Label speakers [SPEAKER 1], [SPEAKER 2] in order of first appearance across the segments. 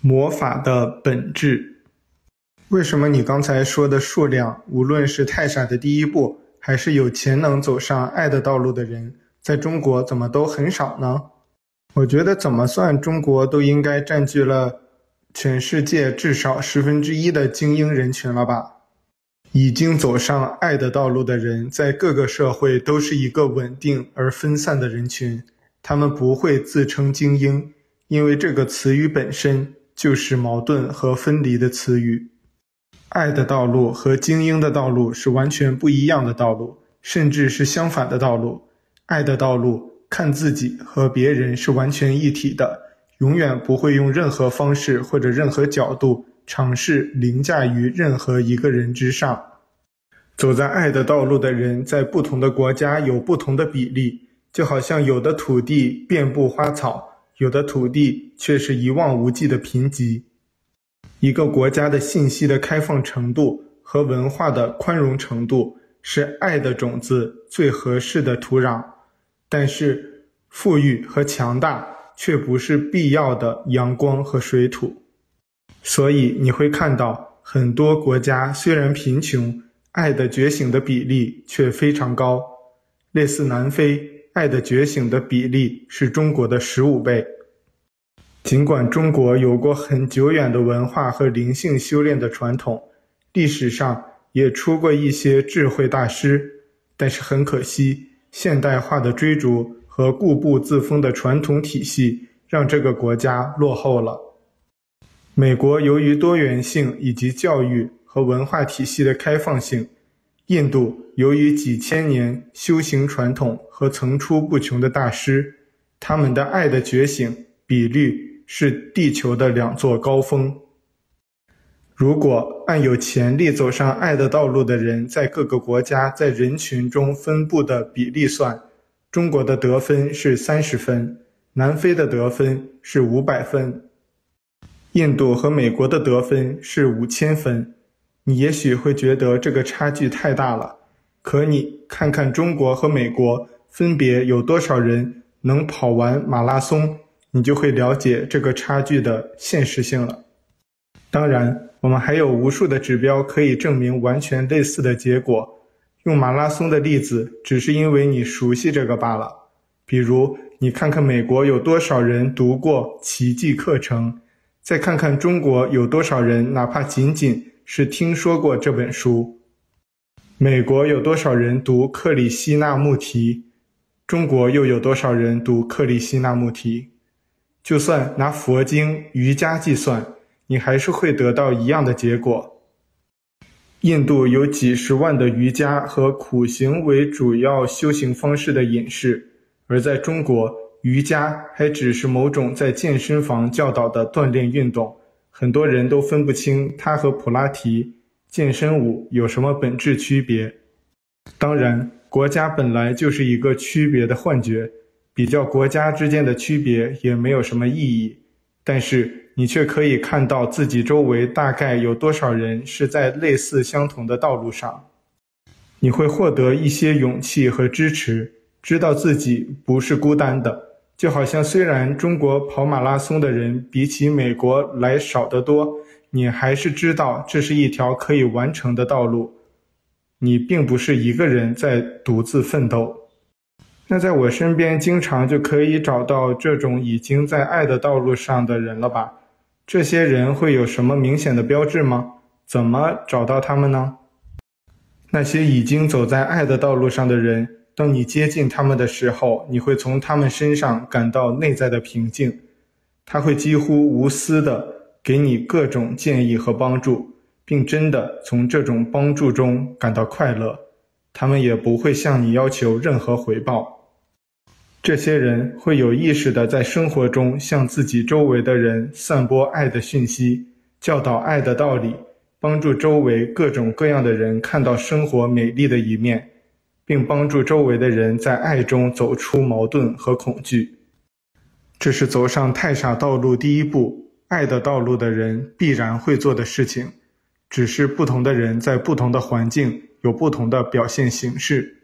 [SPEAKER 1] 魔法的本质。为什么你刚才说的数量，无论是太傻的第一步，还是有潜能走上爱的道路的人，在中国怎么都很少呢？我觉得怎么算中国都应该占据了全世界至少十分之一的精英人群了吧？已经走上爱的道路的人，在各个社会都是一个稳定而分散的人群，他们不会自称精英，因为这个词语本身。就是矛盾和分离的词语，爱的道路和精英的道路是完全不一样的道路，甚至是相反的道路。爱的道路看自己和别人是完全一体的，永远不会用任何方式或者任何角度尝试凌驾于任何一个人之上。走在爱的道路的人，在不同的国家有不同的比例，就好像有的土地遍布花草。有的土地却是一望无际的贫瘠。一个国家的信息的开放程度和文化的宽容程度是爱的种子最合适的土壤，但是富裕和强大却不是必要的阳光和水土。所以你会看到很多国家虽然贫穷，爱的觉醒的比例却非常高，类似南非。爱的觉醒的比例是中国的十五倍。尽管中国有过很久远的文化和灵性修炼的传统，历史上也出过一些智慧大师，但是很可惜，现代化的追逐和固步自封的传统体系让这个国家落后了。美国由于多元性以及教育和文化体系的开放性。印度由于几千年修行传统和层出不穷的大师，他们的爱的觉醒比率是地球的两座高峰。如果按有潜力走上爱的道路的人在各个国家在人群中分布的比例算，中国的得分是三十分，南非的得分是五百分，印度和美国的得分是五千分。你也许会觉得这个差距太大了，可你看看中国和美国分别有多少人能跑完马拉松，你就会了解这个差距的现实性了。当然，我们还有无数的指标可以证明完全类似的结果。用马拉松的例子，只是因为你熟悉这个罢了。比如，你看看美国有多少人读过奇迹课程，再看看中国有多少人，哪怕仅仅。是听说过这本书。美国有多少人读克里希那穆提？中国又有多少人读克里希那穆提？就算拿佛经、瑜伽计算，你还是会得到一样的结果。印度有几十万的瑜伽和苦行为主要修行方式的隐士，而在中国，瑜伽还只是某种在健身房教导的锻炼运动。很多人都分不清它和普拉提、健身舞有什么本质区别。当然，国家本来就是一个区别的幻觉，比较国家之间的区别也没有什么意义。但是你却可以看到自己周围大概有多少人是在类似相同的道路上，你会获得一些勇气和支持，知道自己不是孤单的。就好像虽然中国跑马拉松的人比起美国来少得多，你还是知道这是一条可以完成的道路。你并不是一个人在独自奋斗。那在我身边经常就可以找到这种已经在爱的道路上的人了吧？这些人会有什么明显的标志吗？怎么找到他们呢？那些已经走在爱的道路上的人。当你接近他们的时候，你会从他们身上感到内在的平静。他会几乎无私地给你各种建议和帮助，并真的从这种帮助中感到快乐。他们也不会向你要求任何回报。这些人会有意识地在生活中向自己周围的人散播爱的讯息，教导爱的道理，帮助周围各种各样的人看到生活美丽的一面。并帮助周围的人在爱中走出矛盾和恐惧，这是走上太傻道路第一步，爱的道路的人必然会做的事情。只是不同的人在不同的环境有不同的表现形式。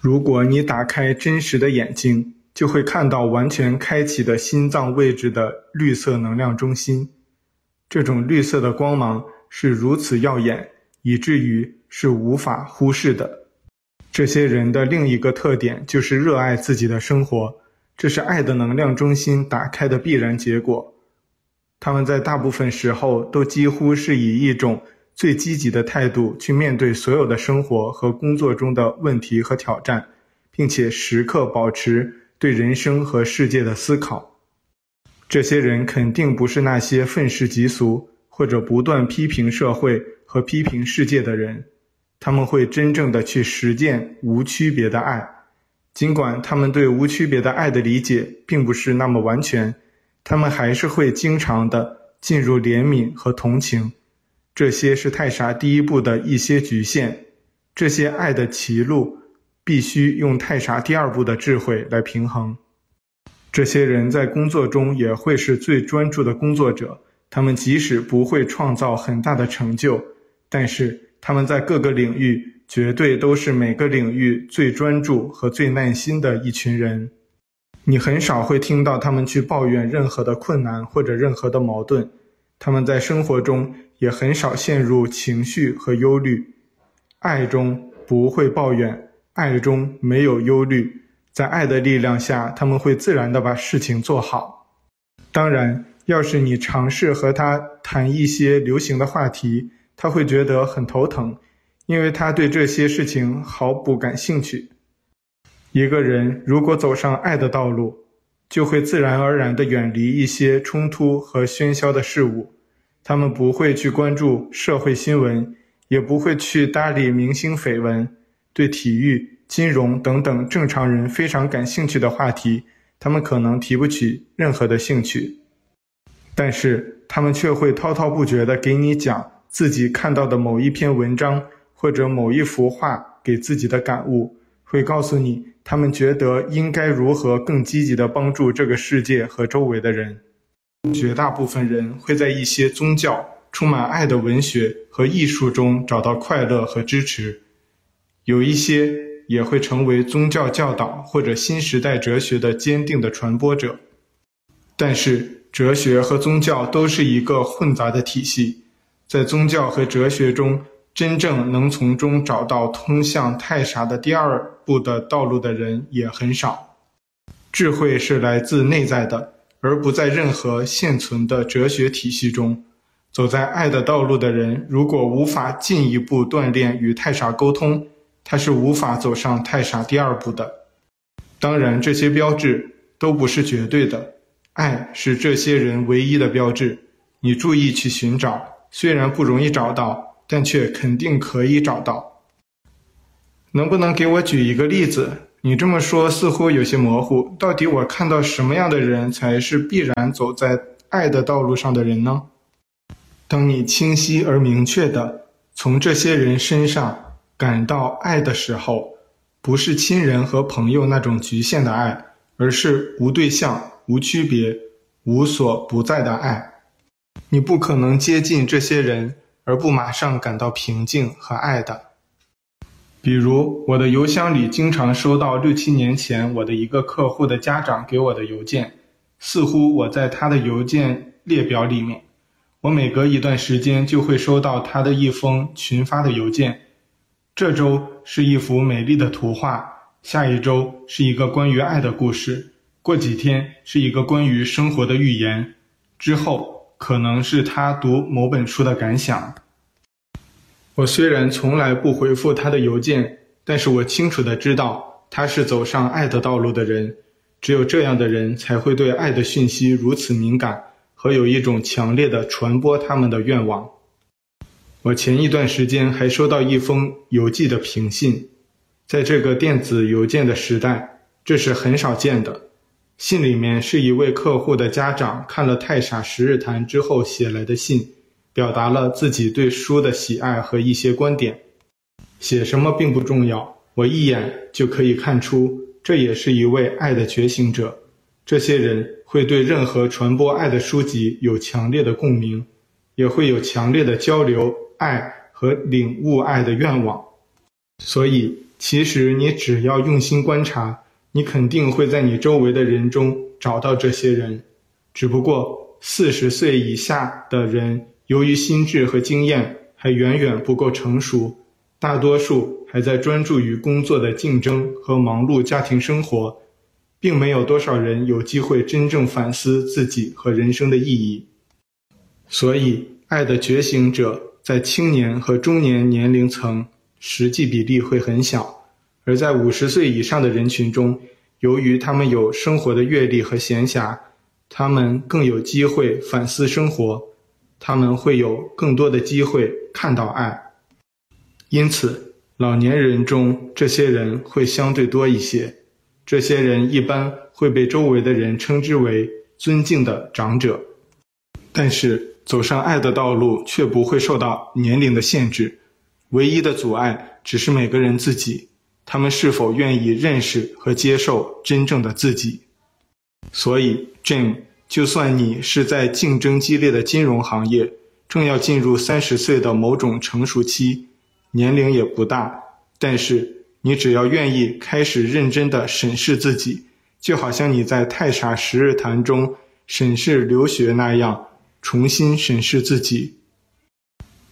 [SPEAKER 1] 如果你打开真实的眼睛，就会看到完全开启的心脏位置的绿色能量中心。这种绿色的光芒是如此耀眼，以至于是无法忽视的。这些人的另一个特点就是热爱自己的生活，这是爱的能量中心打开的必然结果。他们在大部分时候都几乎是以一种最积极的态度去面对所有的生活和工作中的问题和挑战，并且时刻保持对人生和世界的思考。这些人肯定不是那些愤世嫉俗或者不断批评社会和批评世界的人，他们会真正的去实践无区别的爱，尽管他们对无区别的爱的理解并不是那么完全，他们还是会经常的进入怜悯和同情。这些是太傻第一步的一些局限，这些爱的歧路必须用太傻第二步的智慧来平衡。这些人在工作中也会是最专注的工作者，他们即使不会创造很大的成就，但是他们在各个领域绝对都是每个领域最专注和最耐心的一群人。你很少会听到他们去抱怨任何的困难或者任何的矛盾，他们在生活中。也很少陷入情绪和忧虑，爱中不会抱怨，爱中没有忧虑，在爱的力量下，他们会自然地把事情做好。当然，要是你尝试和他谈一些流行的话题，他会觉得很头疼，因为他对这些事情毫不感兴趣。一个人如果走上爱的道路，就会自然而然地远离一些冲突和喧嚣的事物。他们不会去关注社会新闻，也不会去搭理明星绯闻。对体育、金融等等正常人非常感兴趣的话题，他们可能提不起任何的兴趣。但是，他们却会滔滔不绝地给你讲自己看到的某一篇文章或者某一幅画给自己的感悟，会告诉你他们觉得应该如何更积极地帮助这个世界和周围的人。绝大部分人会在一些宗教、充满爱的文学和艺术中找到快乐和支持，有一些也会成为宗教教导或者新时代哲学的坚定的传播者。但是，哲学和宗教都是一个混杂的体系，在宗教和哲学中，真正能从中找到通向太傻的第二步的道路的人也很少。智慧是来自内在的。而不在任何现存的哲学体系中，走在爱的道路的人，如果无法进一步锻炼与太傻沟通，他是无法走上太傻第二步的。当然，这些标志都不是绝对的，爱是这些人唯一的标志。你注意去寻找，虽然不容易找到，但却肯定可以找到。能不能给我举一个例子？你这么说似乎有些模糊，到底我看到什么样的人才是必然走在爱的道路上的人呢？当你清晰而明确的从这些人身上感到爱的时候，不是亲人和朋友那种局限的爱，而是无对象、无区别、无所不在的爱。你不可能接近这些人而不马上感到平静和爱的。比如，我的邮箱里经常收到六七年前我的一个客户的家长给我的邮件，似乎我在他的邮件列表里面。我每隔一段时间就会收到他的一封群发的邮件。这周是一幅美丽的图画，下一周是一个关于爱的故事，过几天是一个关于生活的预言，之后可能是他读某本书的感想。我虽然从来不回复他的邮件，但是我清楚的知道他是走上爱的道路的人。只有这样的人才会对爱的讯息如此敏感，和有一种强烈的传播他们的愿望。我前一段时间还收到一封邮寄的平信，在这个电子邮件的时代，这是很少见的。信里面是一位客户的家长看了《太傻十日谈》之后写来的信。表达了自己对书的喜爱和一些观点，写什么并不重要，我一眼就可以看出，这也是一位爱的觉醒者。这些人会对任何传播爱的书籍有强烈的共鸣，也会有强烈的交流爱和领悟爱的愿望。所以，其实你只要用心观察，你肯定会在你周围的人中找到这些人，只不过。四十岁以下的人，由于心智和经验还远远不够成熟，大多数还在专注于工作的竞争和忙碌家庭生活，并没有多少人有机会真正反思自己和人生的意义。所以，爱的觉醒者在青年和中年年龄层实际比例会很小，而在五十岁以上的人群中，由于他们有生活的阅历和闲暇。他们更有机会反思生活，他们会有更多的机会看到爱，因此老年人中这些人会相对多一些。这些人一般会被周围的人称之为尊敬的长者，但是走上爱的道路却不会受到年龄的限制，唯一的阻碍只是每个人自己，他们是否愿意认识和接受真正的自己。所以，Jim，就算你是在竞争激烈的金融行业，正要进入三十岁的某种成熟期，年龄也不大，但是你只要愿意开始认真地审视自己，就好像你在太傻十日谈中审视留学那样，重新审视自己，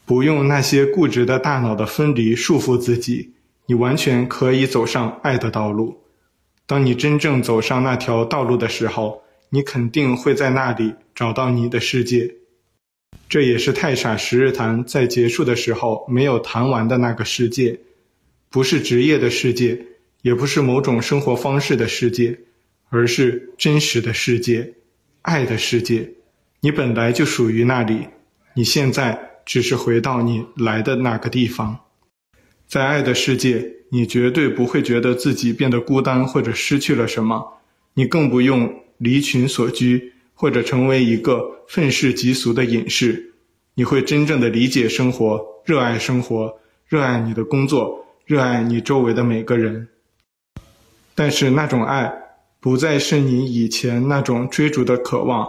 [SPEAKER 1] 不用那些固执的大脑的分离束缚自己，你完全可以走上爱的道路。当你真正走上那条道路的时候，你肯定会在那里找到你的世界。这也是太傻十日谈在结束的时候没有谈完的那个世界，不是职业的世界，也不是某种生活方式的世界，而是真实的世界，爱的世界。你本来就属于那里，你现在只是回到你来的那个地方。在爱的世界，你绝对不会觉得自己变得孤单或者失去了什么，你更不用离群索居，或者成为一个愤世嫉俗的隐士。你会真正的理解生活，热爱生活，热爱你的工作，热爱你周围的每个人。但是那种爱，不再是你以前那种追逐的渴望，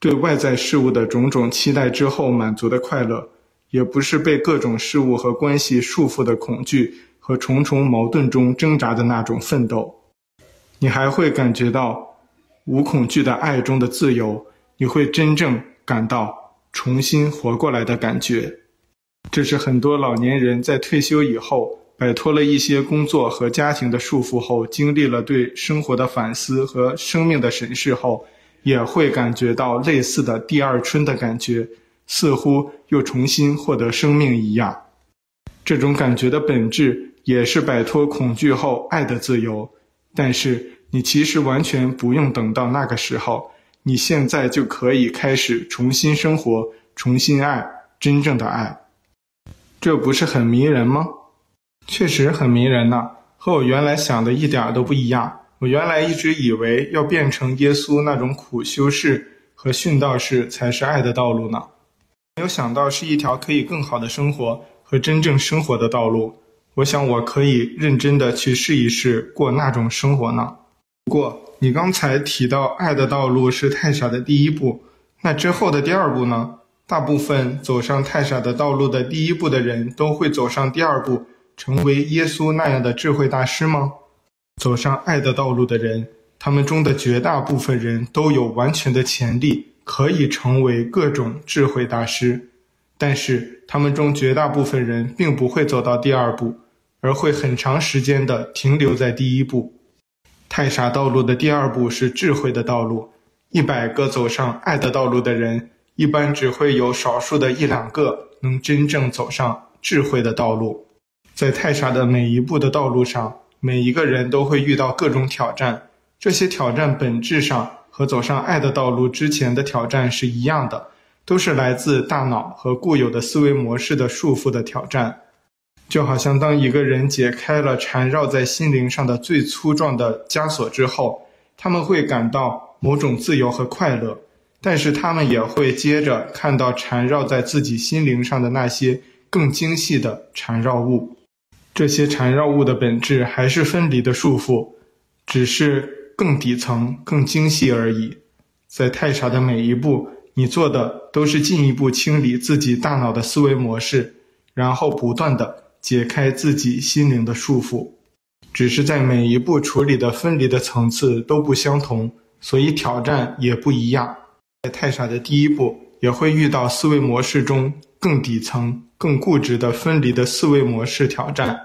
[SPEAKER 1] 对外在事物的种种期待之后满足的快乐。也不是被各种事物和关系束缚的恐惧和重重矛盾中挣扎的那种奋斗，你还会感觉到无恐惧的爱中的自由，你会真正感到重新活过来的感觉。这是很多老年人在退休以后，摆脱了一些工作和家庭的束缚后，经历了对生活的反思和生命的审视后，也会感觉到类似的第二春的感觉。似乎又重新获得生命一样，这种感觉的本质也是摆脱恐惧后爱的自由。但是你其实完全不用等到那个时候，你现在就可以开始重新生活，重新爱，真正的爱。这不是很迷人吗？确实很迷人呢，和我原来想的一点都不一样。我原来一直以为要变成耶稣那种苦修士和殉道士才是爱的道路呢。没有想到是一条可以更好的生活和真正生活的道路。我想我可以认真的去试一试过那种生活呢。不过你刚才提到爱的道路是太傻的第一步，那之后的第二步呢？大部分走上太傻的道路的第一步的人都会走上第二步，成为耶稣那样的智慧大师吗？走上爱的道路的人，他们中的绝大部分人都有完全的潜力。可以成为各种智慧大师，但是他们中绝大部分人并不会走到第二步，而会很长时间的停留在第一步。太傻道路的第二步是智慧的道路。一百个走上爱的道路的人，一般只会有少数的一两个能真正走上智慧的道路。在太傻的每一步的道路上，每一个人都会遇到各种挑战，这些挑战本质上。和走上爱的道路之前的挑战是一样的，都是来自大脑和固有的思维模式的束缚的挑战。就好像当一个人解开了缠绕在心灵上的最粗壮的枷锁之后，他们会感到某种自由和快乐，但是他们也会接着看到缠绕在自己心灵上的那些更精细的缠绕物。这些缠绕物的本质还是分离的束缚，只是。更底层、更精细而已。在太傻的每一步，你做的都是进一步清理自己大脑的思维模式，然后不断地解开自己心灵的束缚。只是在每一步处理的分离的层次都不相同，所以挑战也不一样。在太傻的第一步，也会遇到思维模式中更底层、更固执的分离的思维模式挑战，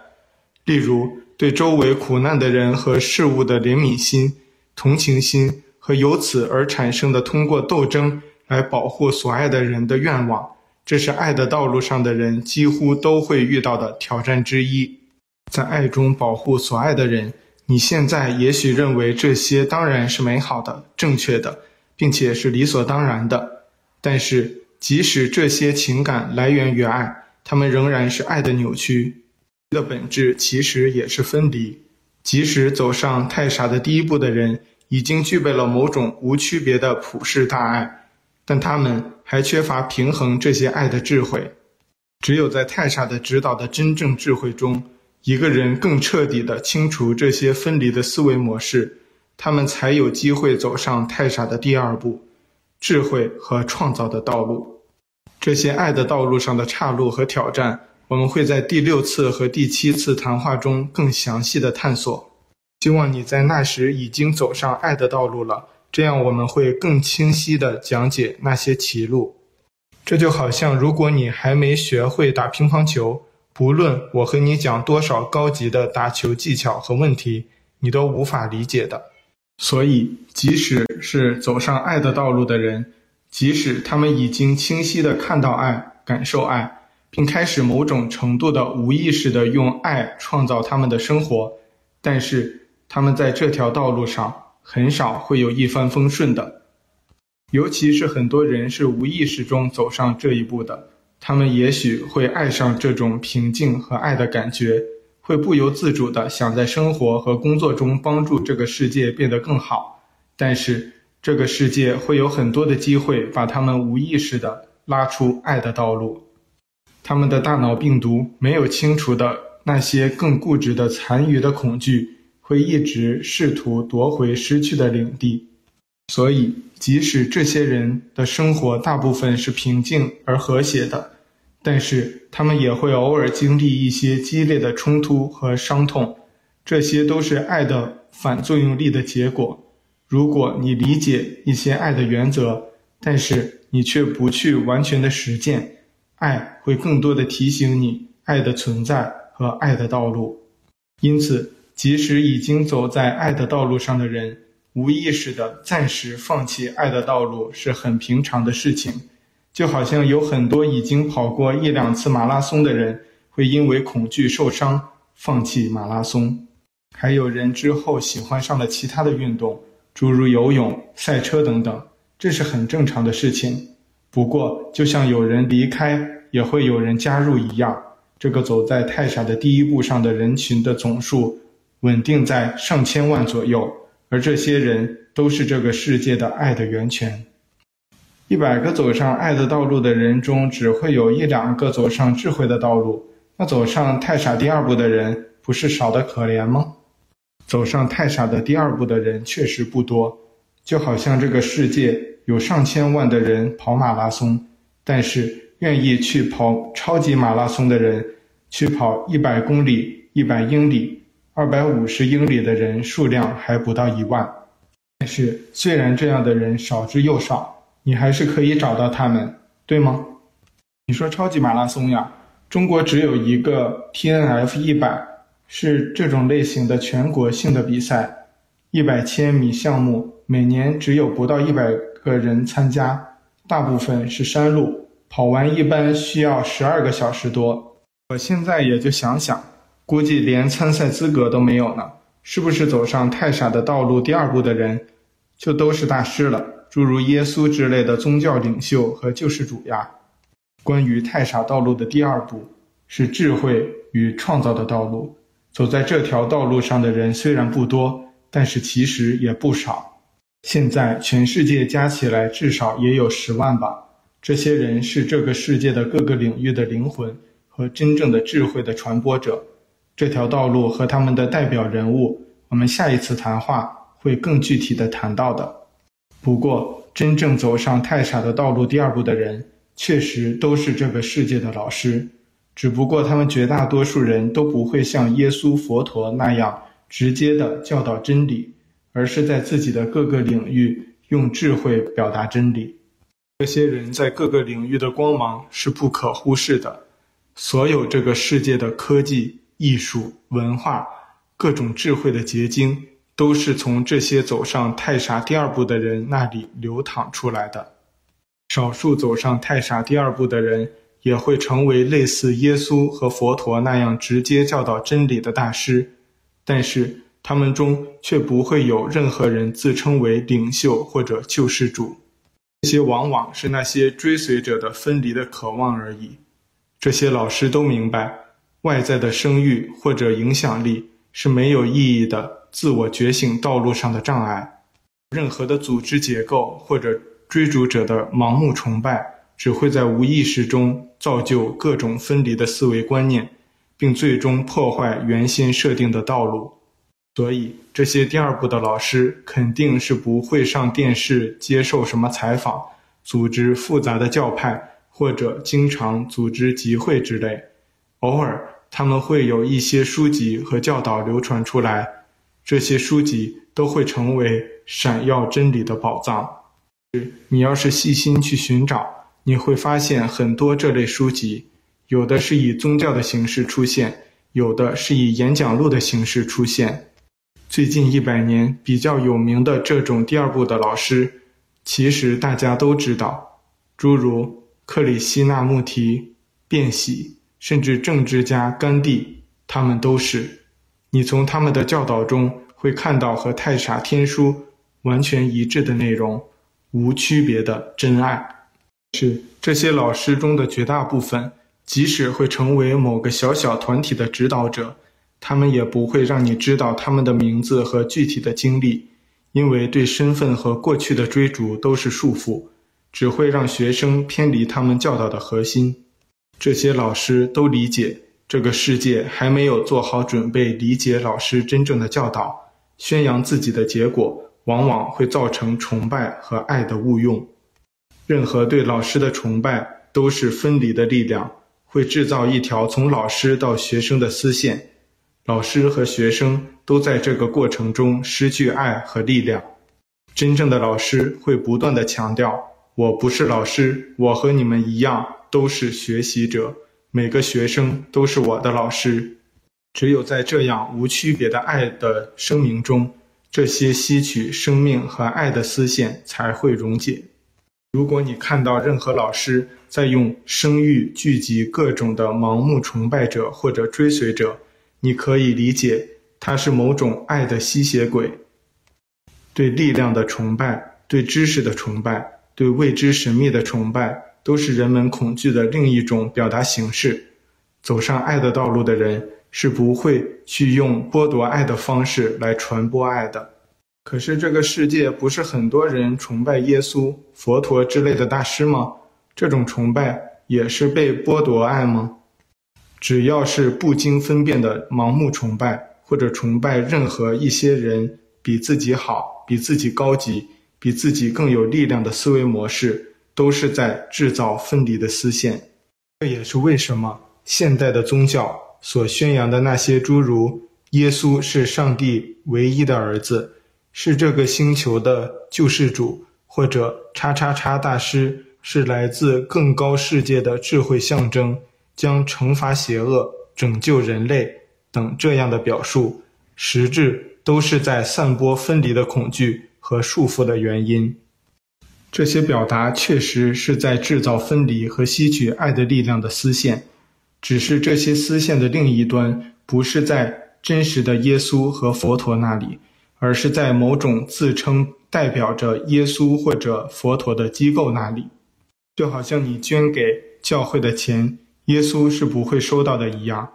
[SPEAKER 1] 例如对周围苦难的人和事物的怜悯心、同情心和由此而产生的通过斗争来保护所爱的人的愿望。这是爱的道路上的人几乎都会遇到的挑战之一。在爱中保护所爱的人，你现在也许认为这些当然是美好的、正确的，并且是理所当然的。但是，即使这些情感来源于爱，它们仍然是爱的扭曲。的本质其实也是分离。即使走上太傻的第一步的人已经具备了某种无区别的普世大爱。但他们还缺乏平衡这些爱的智慧。只有在太傻的指导的真正智慧中，一个人更彻底地清除这些分离的思维模式，他们才有机会走上太傻的第二步——智慧和创造的道路。这些爱的道路上的岔路和挑战，我们会在第六次和第七次谈话中更详细的探索。希望你在那时已经走上爱的道路了。这样我们会更清晰的讲解那些歧路。这就好像如果你还没学会打乒乓球，不论我和你讲多少高级的打球技巧和问题，你都无法理解的。所以，即使是走上爱的道路的人，即使他们已经清晰的看到爱、感受爱，并开始某种程度的无意识的用爱创造他们的生活，但是他们在这条道路上。很少会有一帆风顺的，尤其是很多人是无意识中走上这一步的。他们也许会爱上这种平静和爱的感觉，会不由自主的想在生活和工作中帮助这个世界变得更好。但是，这个世界会有很多的机会把他们无意识的拉出爱的道路。他们的大脑病毒没有清除的那些更固执的残余的恐惧。会一直试图夺回失去的领地，所以即使这些人的生活大部分是平静而和谐的，但是他们也会偶尔经历一些激烈的冲突和伤痛，这些都是爱的反作用力的结果。如果你理解一些爱的原则，但是你却不去完全的实践，爱会更多的提醒你爱的存在和爱的道路。因此。即使已经走在爱的道路上的人，无意识的暂时放弃爱的道路是很平常的事情，就好像有很多已经跑过一两次马拉松的人会因为恐惧受伤放弃马拉松，还有人之后喜欢上了其他的运动，诸如游泳、赛车等等，这是很正常的事情。不过，就像有人离开，也会有人加入一样，这个走在太傻的第一步上的人群的总数。稳定在上千万左右，而这些人都是这个世界的爱的源泉。一百个走上爱的道路的人中，只会有一两个走上智慧的道路。那走上太傻第二步的人，不是少得可怜吗？走上太傻的第二步的人确实不多，就好像这个世界有上千万的人跑马拉松，但是愿意去跑超级马拉松的人，去跑一百公里、一百英里。二百五十英里的人数量还不到一万，但是虽然这样的人少之又少，你还是可以找到他们，对吗？你说超级马拉松呀，中国只有一个 TNF 一百，是这种类型的全国性的比赛，一百千米项目每年只有不到一百个人参加，大部分是山路，跑完一般需要十二个小时多。我现在也就想想。估计连参赛资格都没有呢，是不是走上太傻的道路第二步的人，就都是大师了？诸如耶稣之类的宗教领袖和救世主呀。关于太傻道路的第二步，是智慧与创造的道路。走在这条道路上的人虽然不多，但是其实也不少。现在全世界加起来至少也有十万吧。这些人是这个世界的各个领域的灵魂和真正的智慧的传播者。这条道路和他们的代表人物，我们下一次谈话会更具体的谈到的。不过，真正走上太傻的道路第二步的人，确实都是这个世界的老师，只不过他们绝大多数人都不会像耶稣、佛陀那样直接的教导真理，而是在自己的各个领域用智慧表达真理。这些人在各个领域的光芒是不可忽视的。所有这个世界的科技、艺术、文化、各种智慧的结晶，都是从这些走上太傻第二步的人那里流淌出来的。少数走上太傻第二步的人，也会成为类似耶稣和佛陀那样直接教导真理的大师，但是他们中却不会有任何人自称为领袖或者救世主。这些往往是那些追随者的分离的渴望而已。这些老师都明白，外在的声誉或者影响力是没有意义的自我觉醒道路上的障碍。任何的组织结构或者追逐者的盲目崇拜，只会在无意识中造就各种分离的思维观念，并最终破坏原先设定的道路。所以，这些第二部的老师肯定是不会上电视接受什么采访，组织复杂的教派。或者经常组织集会之类，偶尔他们会有一些书籍和教导流传出来，这些书籍都会成为闪耀真理的宝藏。你要是细心去寻找，你会发现很多这类书籍，有的是以宗教的形式出现，有的是以演讲录的形式出现。最近一百年比较有名的这种第二部的老师，其实大家都知道，诸如。克里希那穆提、便喜，甚至政治家甘地，他们都是。你从他们的教导中会看到和太傻天书完全一致的内容，无区别的真爱。是这些老师中的绝大部分，即使会成为某个小小团体的指导者，他们也不会让你知道他们的名字和具体的经历，因为对身份和过去的追逐都是束缚。只会让学生偏离他们教导的核心。这些老师都理解，这个世界还没有做好准备理解老师真正的教导。宣扬自己的结果，往往会造成崇拜和爱的误用。任何对老师的崇拜，都是分离的力量，会制造一条从老师到学生的丝线。老师和学生都在这个过程中失去爱和力量。真正的老师会不断的强调。我不是老师，我和你们一样都是学习者。每个学生都是我的老师。只有在这样无区别的爱的声明中，这些吸取生命和爱的丝线才会溶解。如果你看到任何老师在用声誉聚集各种的盲目崇拜者或者追随者，你可以理解他是某种爱的吸血鬼。对力量的崇拜，对知识的崇拜。对未知神秘的崇拜，都是人们恐惧的另一种表达形式。走上爱的道路的人，是不会去用剥夺爱的方式来传播爱的。可是这个世界不是很多人崇拜耶稣、佛陀之类的大师吗？这种崇拜也是被剥夺爱吗？只要是不经分辨的盲目崇拜，或者崇拜任何一些人比自己好、比自己高级。比自己更有力量的思维模式，都是在制造分离的丝线。这也是为什么现代的宗教所宣扬的那些诸如耶稣是上帝唯一的儿子，是这个星球的救世主，或者叉叉叉大师是来自更高世界的智慧象征，将惩罚邪恶、拯救人类等这样的表述，实质都是在散播分离的恐惧。和束缚的原因，这些表达确实是在制造分离和吸取爱的力量的丝线，只是这些丝线的另一端不是在真实的耶稣和佛陀那里，而是在某种自称代表着耶稣或者佛陀的机构那里，就好像你捐给教会的钱，耶稣是不会收到的一样。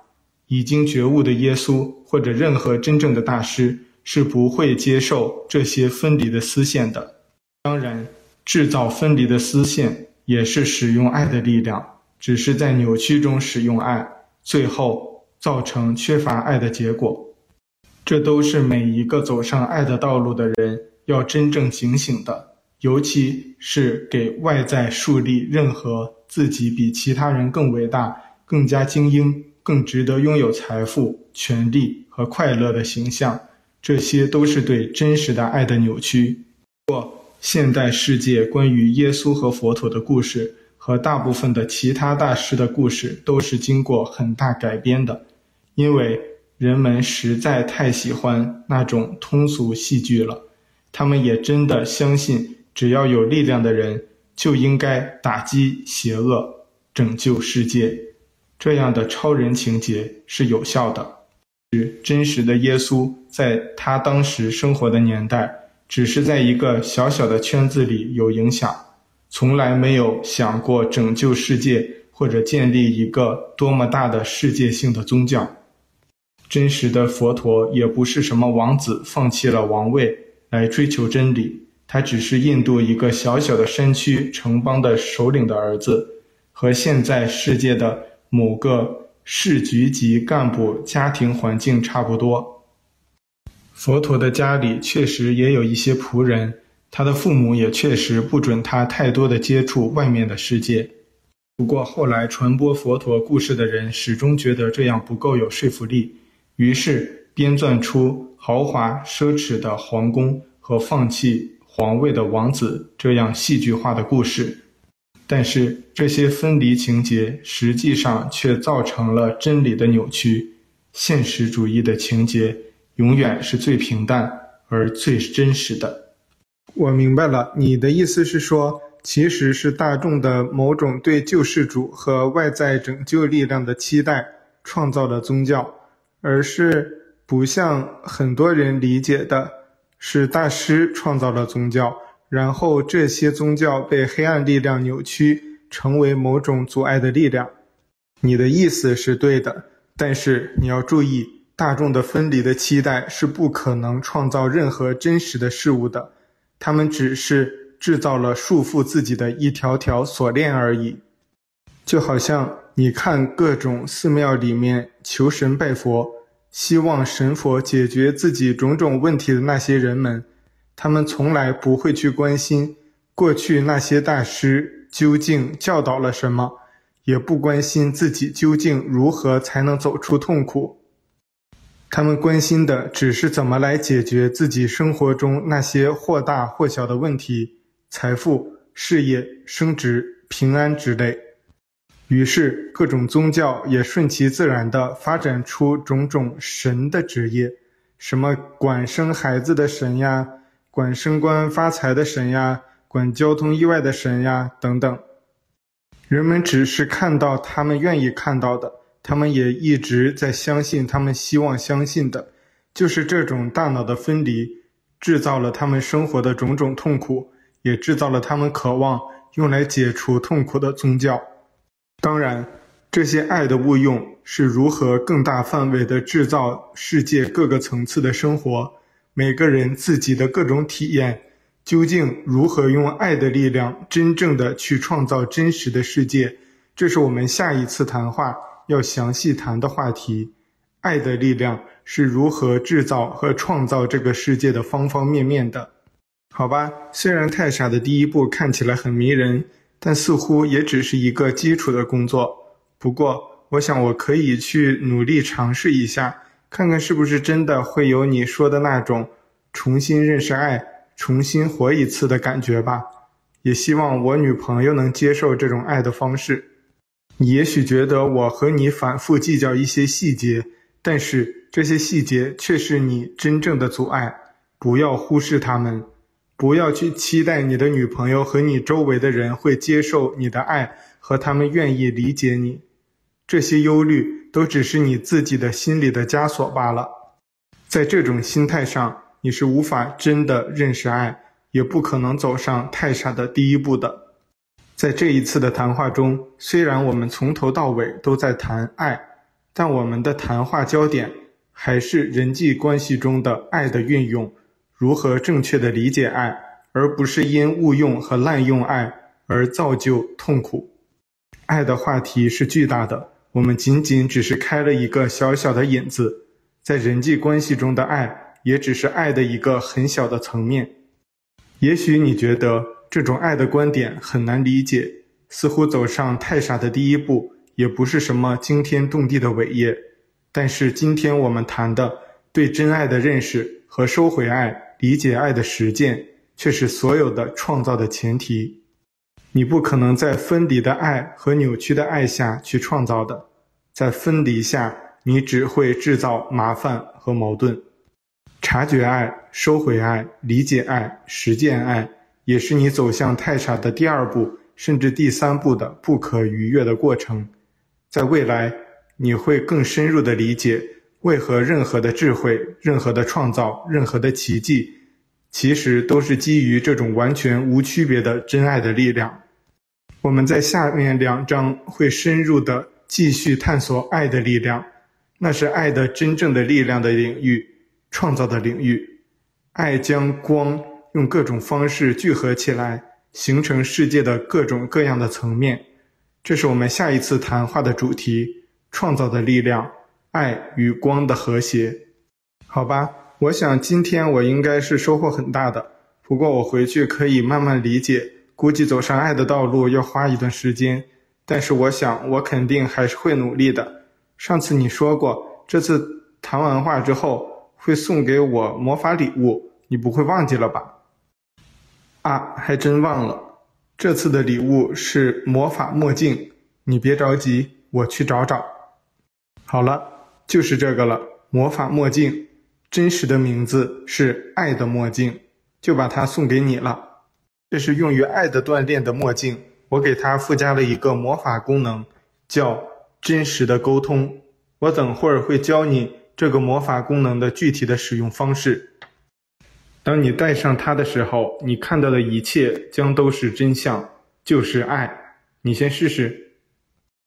[SPEAKER 1] 已经觉悟的耶稣或者任何真正的大师。是不会接受这些分离的丝线的。当然，制造分离的丝线也是使用爱的力量，只是在扭曲中使用爱，最后造成缺乏爱的结果。这都是每一个走上爱的道路的人要真正警醒的，尤其是给外在树立任何自己比其他人更伟大、更加精英、更值得拥有财富、权力和快乐的形象。这些都是对真实的爱的扭曲。不过，现代世界关于耶稣和佛陀的故事和大部分的其他大师的故事都是经过很大改编的，因为人们实在太喜欢那种通俗戏剧了。他们也真的相信，只要有力量的人就应该打击邪恶，拯救世界。这样的超人情节是有效的。真实的耶稣在他当时生活的年代，只是在一个小小的圈子里有影响，从来没有想过拯救世界或者建立一个多么大的世界性的宗教。真实的佛陀也不是什么王子放弃了王位来追求真理，他只是印度一个小小的山区城邦的首领的儿子，和现在世界的。某个市局级干部家庭环境差不多。佛陀的家里确实也有一些仆人，他的父母也确实不准他太多的接触外面的世界。不过后来传播佛陀故事的人始终觉得这样不够有说服力，于是编撰出豪华奢侈的皇宫和放弃皇位的王子这样戏剧化的故事。但是这些分离情节实际上却造成了真理的扭曲。现实主义的情节永远是最平淡而最真实的。
[SPEAKER 2] 我明白了，你的意思是说，其实是大众的某种对救世主和外在拯救力量的期待创造了宗教，而是不像很多人理解的，是大师创造了宗教。然后这些宗教被黑暗力量扭曲，成为某种阻碍的力量。你的意思是对的，但是你要注意，大众的分离的期待是不可能创造任何真实的事物的，他们只是制造了束缚自己的一条条锁链而已。就好像你看各种寺庙里面求神拜佛，希望神佛解决自己种种问题的那些人们。他们从来不会去关心过去那些大师究竟教导了什么，也不关心自己究竟如何才能走出痛苦。他们关心的只是怎么来解决自己生活中那些或大或小的问题，财富、事业、升职、平安之类。于是，各种宗教也顺其自然地发展出种种神的职业，什么管生孩子的神呀。管升官发财的神呀，管交通意外的神呀，等等。人们只是看到他们愿意看到的，他们也一直在相信他们希望相信的。就是这种大脑的分离，制造了他们生活的种种痛苦，也制造了他们渴望用来解除痛苦的宗教。当然，这些爱的误用是如何更大范围地制造世界各个层次的生活。每个人自己的各种体验，究竟如何用爱的力量真正的去创造真实的世界？这是我们下一次谈话要详细谈的话题。爱的力量是如何制造和创造这个世界的方方面面的？好吧，虽然太傻的第一步看起来很迷人，但似乎也只是一个基础的工作。不过，我想我可以去努力尝试一下。看看是不是真的会有你说的那种重新认识爱、重新活一次的感觉吧。也希望我女朋友能接受这种爱的方式。你也许觉得我和你反复计较一些细节，但是这些细节却是你真正的阻碍。不要忽视他们，不要去期待你的女朋友和你周围的人会接受你的爱和他们愿意理解你。这些忧虑。都只是你自己的心里的枷锁罢了。在这种心态上，你是无法真的认识爱，也不可能走上太傻的第一步的。在这一次的谈话中，虽然我们从头到尾都在谈爱，但我们的谈话焦点还是人际关系中的爱的运用，如何正确的理解爱，而不是因误用和滥用爱而造就痛苦。爱的话题是巨大的。我们仅仅只是开了一个小小的引子，在人际关系中的爱，也只是爱的一个很小的层面。也许你觉得这种爱的观点很难理解，似乎走上太傻的第一步，也不是什么惊天动地的伟业。但是今天我们谈的对真爱的认识和收回爱、理解爱的实践，却是所有的创造的前提。你不可能在分离的爱和扭曲的爱下去创造的，在分离下，你只会制造麻烦和矛盾。察觉爱、收回爱、理解爱、实践爱，也是你走向太傻的第二步，甚至第三步的不可逾越的过程。在未来，你会更深入地理解，为何任何的智慧、任何的创造、任何的奇迹，其实都是基于这种完全无区别的真爱的力量。我们在下面两章会深入的继续探索爱的力量，那是爱的真正的力量的领域，创造的领域。爱将光用各种方式聚合起来，形成世界的各种各样的层面。这是我们下一次谈话的主题：创造的力量，爱与光的和谐。好吧，我想今天我应该是收获很大的。不过我回去可以慢慢理解。估计走上爱的道路要花一段时间，但是我想我肯定还是会努力的。上次你说过，这次谈完话之后会送给我魔法礼物，你不会忘记了吧？啊，还真忘了。这次的礼物是魔法墨镜，你别着急，我去找找。好了，就是这个了，魔法墨镜，真实的名字是爱的墨镜，就把它送给你了。这是用于爱的锻炼的墨镜，我给它附加了一个魔法功能，叫真实的沟通。我等会儿会教你这个魔法功能的具体的使用方式。当你戴上它的时候，你看到的一切将都是真相，就是爱。你先试试。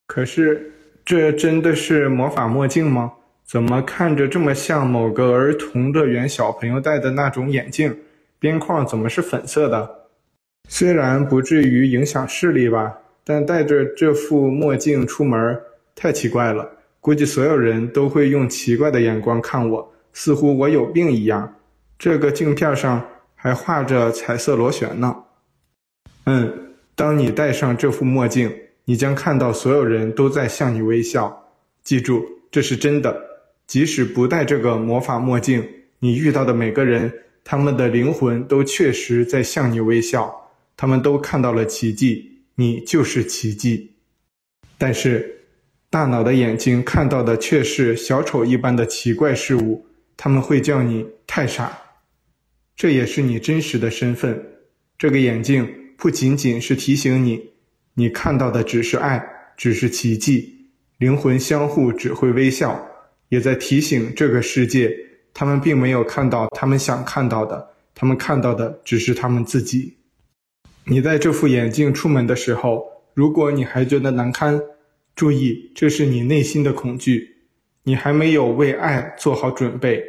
[SPEAKER 2] 可是，这真的是魔法墨镜吗？怎么看着这么像某个儿童乐园小朋友戴的那种眼镜？边框怎么是粉色的？虽然不至于影响视力吧，但戴着这副墨镜出门太奇怪了。估计所有人都会用奇怪的眼光看我，似乎我有病一样。这个镜片上还画着彩色螺旋呢。嗯，当你戴上这副墨镜，你将看到所有人都在向你微笑。记住，这是真的。即使不戴这个魔法墨镜，你遇到的每个人，他们的灵魂都确实在向你微笑。他们都看到了奇迹，你就是奇迹。但是，大脑的眼睛看到的却是小丑一般的奇怪事物。他们会叫你太傻，这也是你真实的身份。这个眼镜不仅仅是提醒你，你看到的只是爱，只是奇迹。灵魂相互只会微笑，也在提醒这个世界，他们并没有看到他们想看到的，他们看到的只是他们自己。你戴这副眼镜出门的时候，如果你还觉得难堪，注意，这是你内心的恐惧，你还没有为爱做好准备。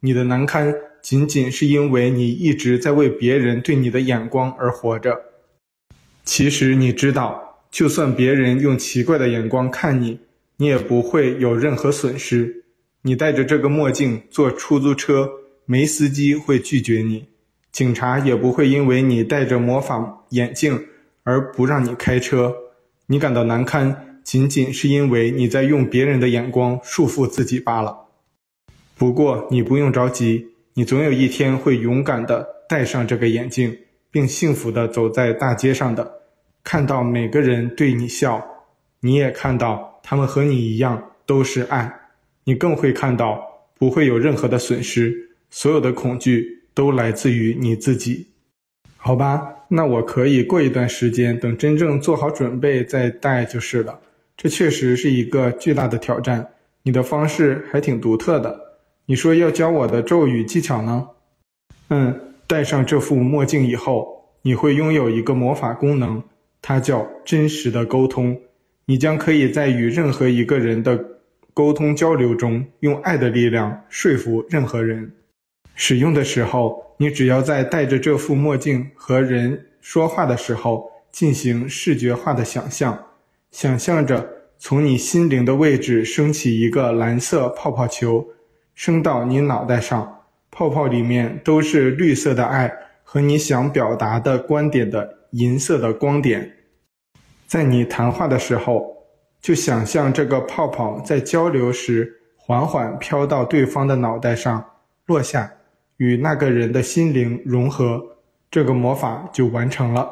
[SPEAKER 2] 你的难堪仅仅是因为你一直在为别人对你的眼光而活着。其实你知道，就算别人用奇怪的眼光看你，你也不会有任何损失。你戴着这个墨镜坐出租车，没司机会拒绝你。警察也不会因为你戴着魔法眼镜而不让你开车。你感到难堪，仅仅是因为你在用别人的眼光束缚自己罢了。不过你不用着急，你总有一天会勇敢地戴上这个眼镜，并幸福地走在大街上的，看到每个人对你笑，你也看到他们和你一样都是爱。你更会看到不会有任何的损失，所有的恐惧。都来自于你自己，好吧？那我可以过一段时间，等真正做好准备再戴就是了。这确实是一个巨大的挑战。你的方式还挺独特的。你说要教我的咒语技巧呢？嗯，戴上这副墨镜以后，你会拥有一个魔法功能，它叫真实的沟通。你将可以在与任何一个人的沟通交流中，用爱的力量说服任何人。使用的时候，你只要在戴着这副墨镜和人说话的时候进行视觉化的想象，想象着从你心灵的位置升起一个蓝色泡泡球，升到你脑袋上，泡泡里面都是绿色的爱和你想表达的观点的银色的光点。在你谈话的时候，就想象这个泡泡在交流时缓缓飘到对方的脑袋上落下。与那个人的心灵融合，这个魔法就完成了。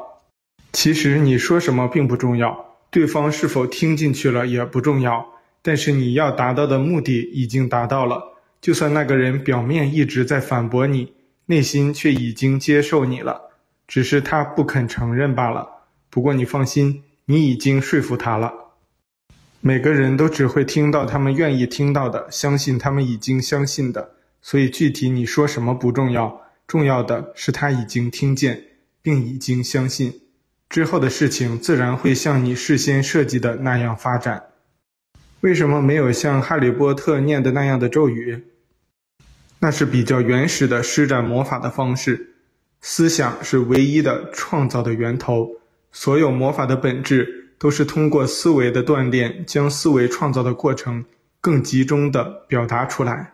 [SPEAKER 2] 其实你说什么并不重要，对方是否听进去了也不重要，但是你要达到的目的已经达到了。就算那个人表面一直在反驳你，内心却已经接受你了，只是他不肯承认罢了。不过你放心，你已经说服他了。每个人都只会听到他们愿意听到的，相信他们已经相信的。所以具体你说什么不重要，重要的是他已经听见，并已经相信。之后的事情自然会像你事先设计的那样发展。为什么没有像哈利波特念的那样的咒语？那是比较原始的施展魔法的方式。思想是唯一的创造的源头，所有魔法的本质都是通过思维的锻炼，将思维创造的过程更集中地表达出来。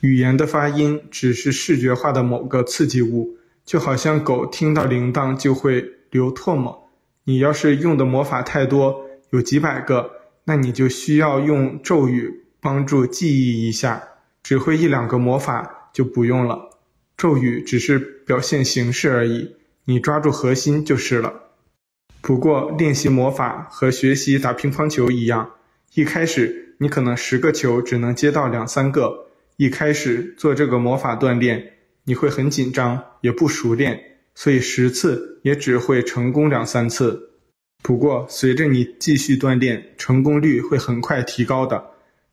[SPEAKER 2] 语言的发音只是视觉化的某个刺激物，就好像狗听到铃铛就会流唾沫。你要是用的魔法太多，有几百个，那你就需要用咒语帮助记忆一下。只会一两个魔法就不用了，咒语只是表现形式而已，你抓住核心就是了。不过练习魔法和学习打乒乓球一样，一开始你可能十个球只能接到两三个。一开始做这个魔法锻炼，你会很紧张，也不熟练，所以十次也只会成功两三次。不过随着你继续锻炼，成功率会很快提高的。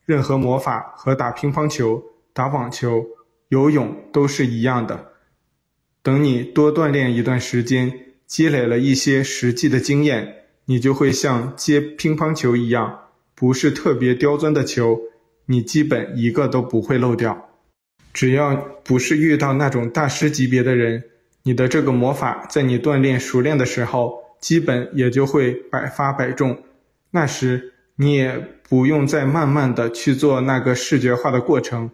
[SPEAKER 2] 任何魔法和打乒乓球、打网球、游泳都是一样的。等你多锻炼一段时间，积累了一些实际的经验，你就会像接乒乓球一样，不是特别刁钻的球，你基本一个都不会漏掉。只要不是遇到那种大师级别的人，你的这个魔法在你锻炼熟练的时候，基本也就会百发百中。那时，你也不用再慢慢的去做那个视觉化的过程，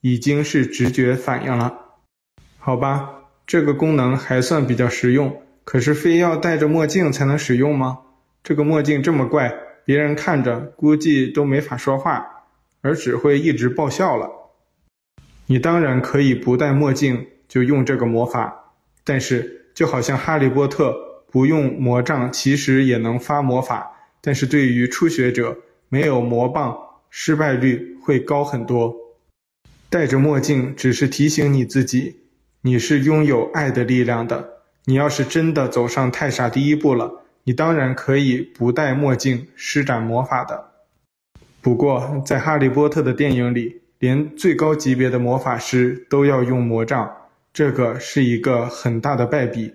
[SPEAKER 2] 已经是直觉反应了。好吧，这个功能还算比较实用，可是非要戴着墨镜才能使用吗？这个墨镜这么怪，别人看着估计都没法说话，而只会一直爆笑了。你当然可以不戴墨镜就用这个魔法，但是就好像哈利波特不用魔杖，其实也能发魔法。但是对于初学者，没有魔棒，失败率会高很多。戴着墨镜只是提醒你自己，你是拥有爱的力量的。你要是真的走上太傻第一步了，你当然可以不戴墨镜施展魔法的。不过，在哈利波特的电影里，连最高级别的魔法师都要用魔杖，这个是一个很大的败笔。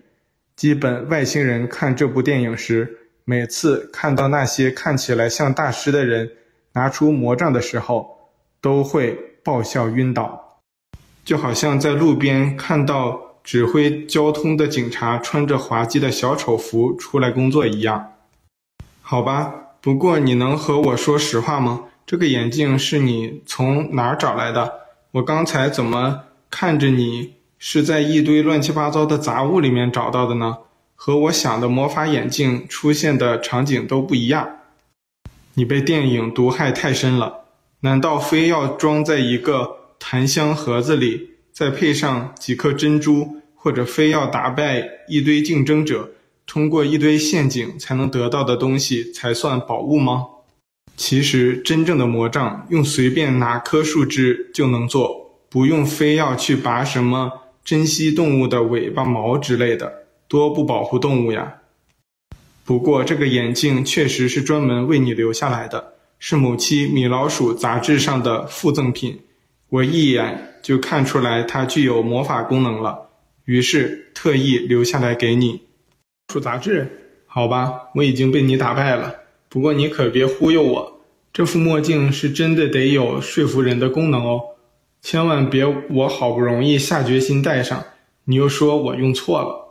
[SPEAKER 2] 基本外星人看这部电影时，每次看到那些看起来像大师的人拿出魔杖的时候，都会爆笑晕倒，就好像在路边看到指挥交通的警察穿着滑稽的小丑服出来工作一样。好吧，不过你能和我说实话吗？这个眼镜是你从哪儿找来的？我刚才怎么看着你是在一堆乱七八糟的杂物里面找到的呢？和我想的魔法眼镜出现的场景都不一样。你被电影毒害太深了，难道非要装在一个檀香盒子里，再配上几颗珍珠，或者非要打败一堆竞争者，通过一堆陷阱才能得到的东西才算宝物吗？其实真正的魔杖用随便哪棵树枝就能做，不用非要去拔什么珍稀动物的尾巴毛之类的。多不保护动物呀！不过这个眼镜确实是专门为你留下来的，是某期《米老鼠》杂志上的附赠品。我一眼就看出来它具有魔法功能了，于是特意留下来给你。鼠杂志？好吧，我已经被你打败了。不过你可别忽悠我，这副墨镜是真的得有说服人的功能哦，千万别我好不容易下决心戴上，你又说我用错了。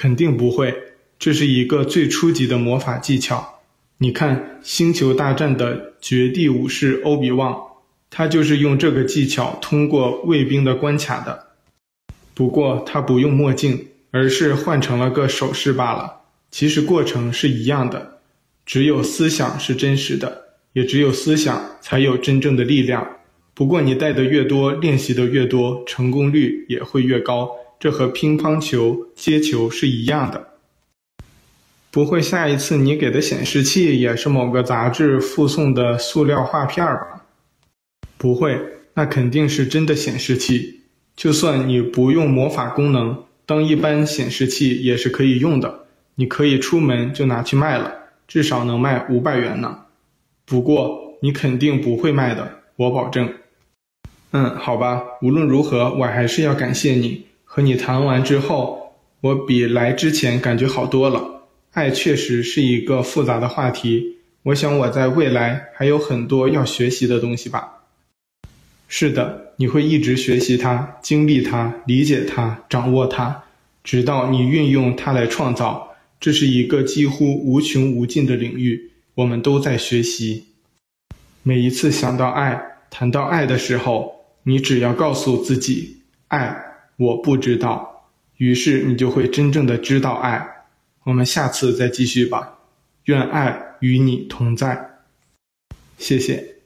[SPEAKER 2] 肯定不会，这是一个最初级的魔法技巧。你看《星球大战》的绝地武士欧比旺，他就是用这个技巧通过卫兵的关卡的。不过他不用墨镜，而是换成了个首饰罢了。其实过程是一样的，只有思想是真实的，也只有思想才有真正的力量。不过你戴的越多，练习的越多，成功率也会越高。这和乒乓球、接球是一样的。不会下一次你给的显示器也是某个杂志附送的塑料画片吧？不会，那肯定是真的显示器。就算你不用魔法功能，当一般显示器也是可以用的。你可以出门就拿去卖了，至少能卖五百元呢。不过你肯定不会卖的，我保证。嗯，好吧，无论如何，我还是要感谢你。和你谈完之后，我比来之前感觉好多了。爱确实是一个复杂的话题，我想我在未来还有很多要学习的东西吧。是的，你会一直学习它，经历它，理解它，掌握它，直到你运用它来创造。这是一个几乎无穷无尽的领域，我们都在学习。每一次想到爱，谈到爱的时候，你只要告诉自己：“爱，我不知道。”于是你就会真正的知道爱。我们下次再继续吧。愿爱与你同在。谢谢。